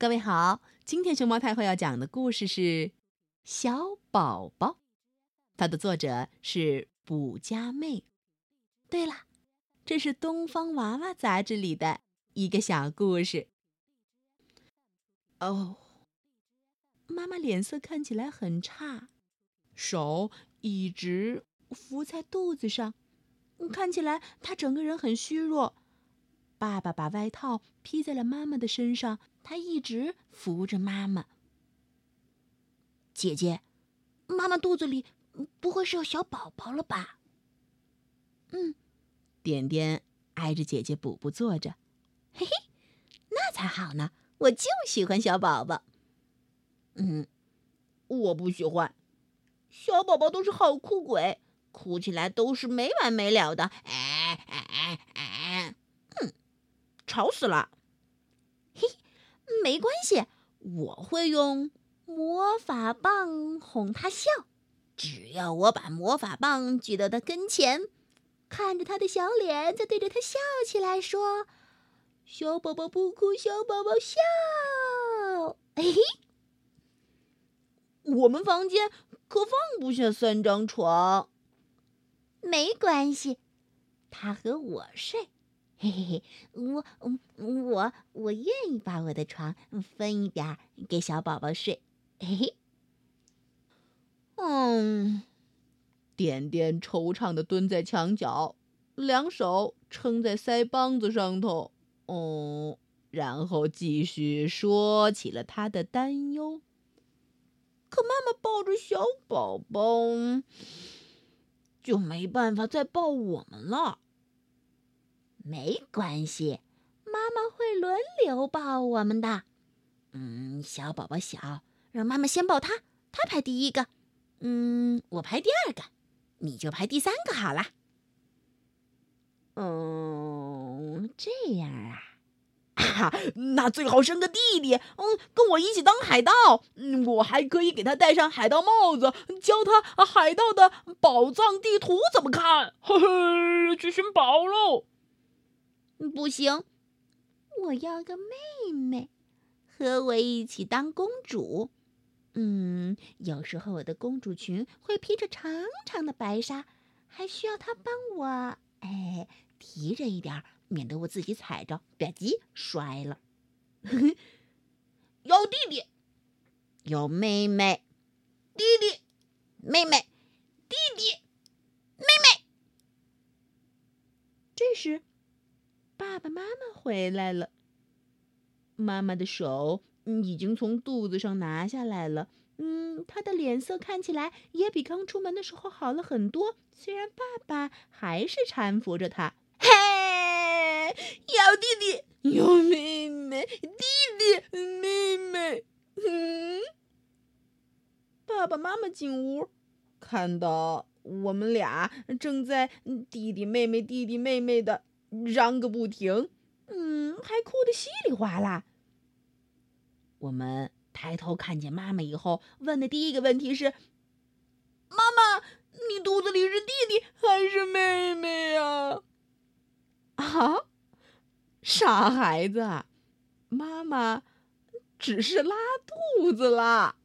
各位好，今天熊猫太后要讲的故事是《小宝宝》，它的作者是卜佳妹。对了，这是《东方娃娃》杂志里的一个小故事。哦，妈妈脸色看起来很差，手一直扶在肚子上，看起来她整个人很虚弱。爸爸把外套披在了妈妈的身上。他一直扶着妈妈。姐姐，妈妈肚子里不会是有小宝宝了吧？嗯，点点挨着姐姐补补坐着。嘿嘿，那才好呢！我就喜欢小宝宝。嗯，我不喜欢。小宝宝都是好哭鬼，哭起来都是没完没了的。哎哎哎哎！吵死了。嘿没关系，我会用魔法棒哄他笑。只要我把魔法棒举到他跟前，看着他的小脸，再对着他笑起来，说：“小宝宝不哭，小宝宝笑。”嘿嘿，我们房间可放不下三张床。没关系，他和我睡。嘿嘿嘿，我我我愿意把我的床分一点给小宝宝睡。嘿嘿，嗯，点点惆怅的蹲在墙角，两手撑在腮帮子上头。哦，然后继续说起了他的担忧。可妈妈抱着小宝宝，就没办法再抱我们了。没关系，妈妈会轮流抱我们的。嗯，小宝宝小，让妈妈先抱他，他排第一个。嗯，我排第二个，你就排第三个好了。嗯，这样啊，啊，那最好生个弟弟，嗯，跟我一起当海盗。嗯，我还可以给他戴上海盗帽子，教他海盗的宝藏地图怎么看。嘿 嘿，去寻宝喽！不行，我要个妹妹，和我一起当公主。嗯，有时候我的公主裙会披着长长的白纱，还需要她帮我哎提着一点，免得我自己踩着吧唧摔了。有弟弟，有妹妹，弟弟，妹妹，弟弟，妹妹。这时。爸爸妈妈回来了。妈妈的手已经从肚子上拿下来了。嗯，她的脸色看起来也比刚出门的时候好了很多。虽然爸爸还是搀扶着她。嘿，有弟弟，有妹妹，弟弟，妹妹。嗯，爸爸妈妈进屋，看到我们俩正在弟弟妹妹弟弟妹妹的。嚷个不停，嗯，还哭得稀里哗啦。我们抬头看见妈妈以后，问的第一个问题是：“妈妈，你肚子里是弟弟还是妹妹呀？” 啊，傻孩子，妈妈只是拉肚子啦。